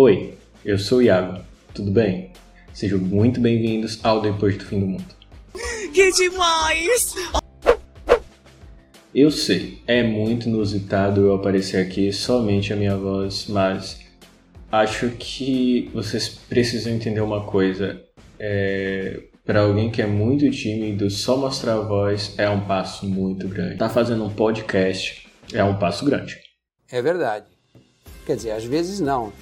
Oi, eu sou o Iago, tudo bem? Sejam muito bem-vindos ao Depois do Fim do Mundo. Que demais! Eu sei, é muito inusitado eu aparecer aqui somente a minha voz, mas acho que vocês precisam entender uma coisa. É, para alguém que é muito tímido, só mostrar a voz é um passo muito grande. Tá fazendo um podcast é um passo grande. É verdade. Quer dizer, às vezes não.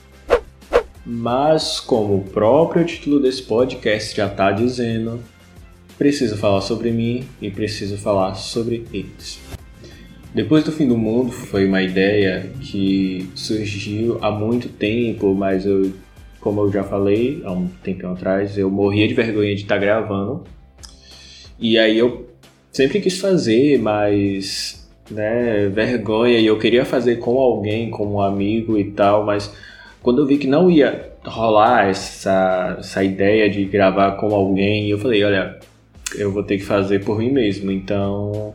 Mas, como o próprio título desse podcast já está dizendo, preciso falar sobre mim e preciso falar sobre eles. Depois do fim do mundo foi uma ideia que surgiu há muito tempo, mas eu, como eu já falei há um tempo atrás, eu morria de vergonha de estar gravando. E aí eu sempre quis fazer, mas né, vergonha e eu queria fazer com alguém, com um amigo e tal, mas quando eu vi que não ia rolar essa, essa ideia de gravar com alguém, eu falei, olha, eu vou ter que fazer por mim mesmo, então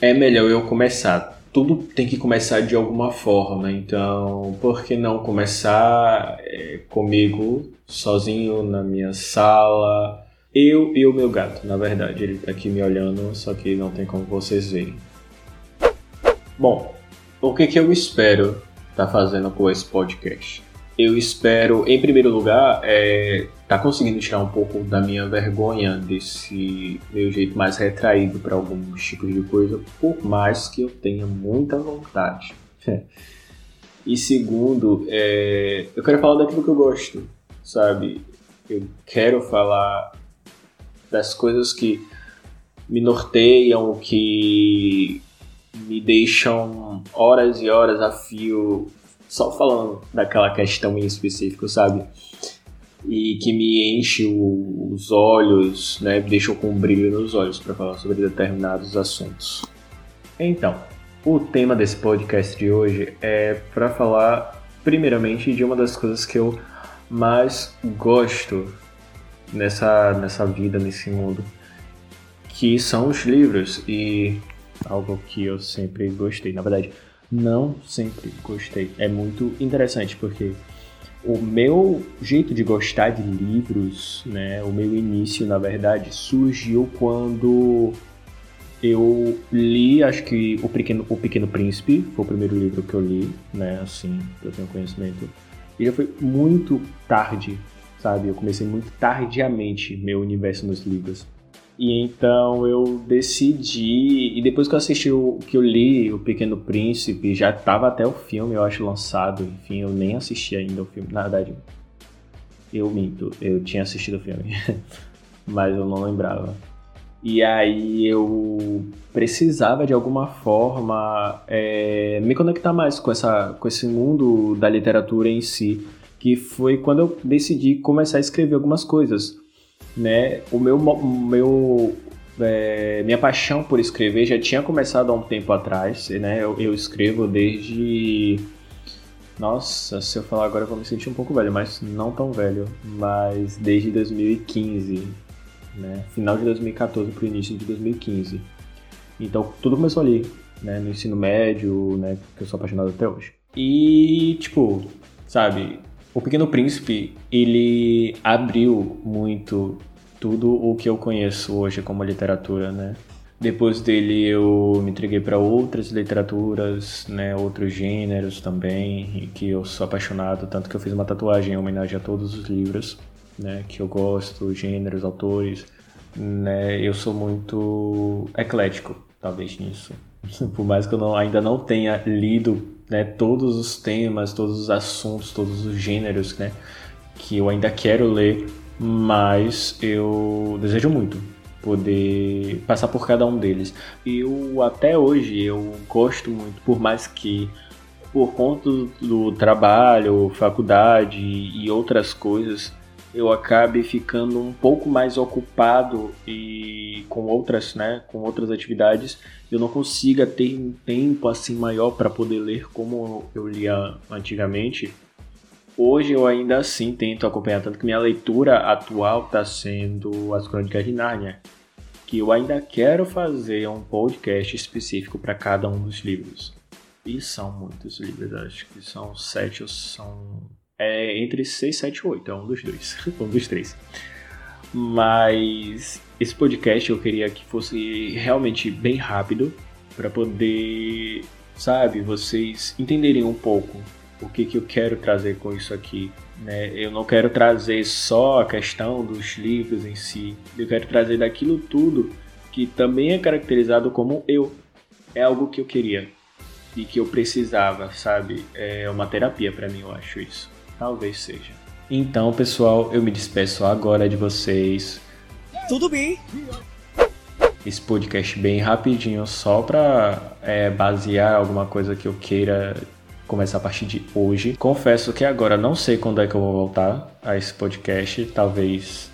é melhor eu começar. Tudo tem que começar de alguma forma, então por que não começar é, comigo, sozinho na minha sala? Eu e o meu gato, na verdade, ele tá aqui me olhando, só que não tem como vocês verem. Bom, o que, que eu espero estar tá fazendo com esse podcast? Eu espero, em primeiro lugar, é, tá conseguindo tirar um pouco da minha vergonha desse meu jeito mais retraído para alguns tipos de coisa, por mais que eu tenha muita vontade. e segundo, é, eu quero falar daquilo que eu gosto, sabe? Eu quero falar das coisas que me norteiam, que me deixam horas e horas a fio só falando daquela questão em específico, sabe? E que me enche o, os olhos, né? Me deixa com um brilho nos olhos para falar sobre determinados assuntos. Então, o tema desse podcast de hoje é para falar, primeiramente, de uma das coisas que eu mais gosto nessa, nessa vida, nesse mundo, que são os livros. E algo que eu sempre gostei. Na verdade, não sempre gostei. É muito interessante porque o meu jeito de gostar de livros, né, o meu início, na verdade, surgiu quando eu li, acho que o Pequeno, o Pequeno Príncipe, foi o primeiro livro que eu li, né, assim, que eu tenho conhecimento. E já foi muito tarde, sabe? Eu comecei muito tardiamente meu universo nos livros. E então eu decidi, e depois que eu assisti o que eu li, O Pequeno Príncipe, já estava até o filme, eu acho, lançado. Enfim, eu nem assisti ainda o filme. Na verdade, eu minto, eu tinha assistido o filme, mas eu não lembrava. E aí eu precisava de alguma forma é, me conectar mais com, essa, com esse mundo da literatura em si, que foi quando eu decidi começar a escrever algumas coisas né? O meu, meu é, minha paixão por escrever já tinha começado há um tempo atrás, né? Eu, eu, escrevo desde nossa, se eu falar agora eu vou me sentir um pouco velho, mas não tão velho, mas desde 2015, né? Final de 2014 para o início de 2015. Então tudo começou ali, né? No ensino médio, né? Que eu sou apaixonado até hoje. E tipo, sabe? O Pequeno Príncipe ele abriu muito tudo o que eu conheço hoje como literatura, né? Depois dele eu me entreguei para outras literaturas, né, outros gêneros também, que eu sou apaixonado, tanto que eu fiz uma tatuagem em homenagem a todos os livros, né, que eu gosto, gêneros, autores, né? Eu sou muito eclético, talvez nisso. Por mais que eu não, ainda não tenha lido, né, todos os temas, todos os assuntos, todos os gêneros, né, que eu ainda quero ler, mas eu desejo muito poder passar por cada um deles. Eu até hoje eu gosto muito, por mais que por conta do trabalho, faculdade e outras coisas, eu acabe ficando um pouco mais ocupado e com outras, né, com outras atividades, eu não consiga ter um tempo assim maior para poder ler como eu lia antigamente. Hoje eu ainda assim tento acompanhar, tanto que minha leitura atual está sendo As Crônicas de Nárnia, que eu ainda quero fazer um podcast específico para cada um dos livros. E são muitos livros, acho que são sete ou são é entre 6, 7 e 8, é um dos dois, um dos três. Mas esse podcast eu queria que fosse realmente bem rápido para poder, sabe, vocês entenderem um pouco o que, que eu quero trazer com isso aqui. Né? Eu não quero trazer só a questão dos livros em si, eu quero trazer daquilo tudo que também é caracterizado como eu. É algo que eu queria e que eu precisava, sabe? É uma terapia para mim, eu acho isso. Talvez seja. Então, pessoal, eu me despeço agora de vocês. Tudo bem. Esse podcast bem rapidinho, só para é, basear alguma coisa que eu queira começar a partir de hoje. Confesso que agora não sei quando é que eu vou voltar a esse podcast, talvez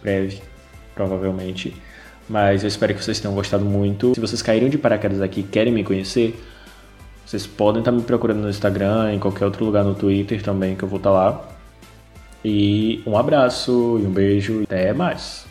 breve, provavelmente. Mas eu espero que vocês tenham gostado muito. Se vocês caíram de paraquedas aqui e querem me conhecer, vocês podem estar me procurando no Instagram, em qualquer outro lugar no Twitter também, que eu vou estar lá. E um abraço e um beijo. Até mais.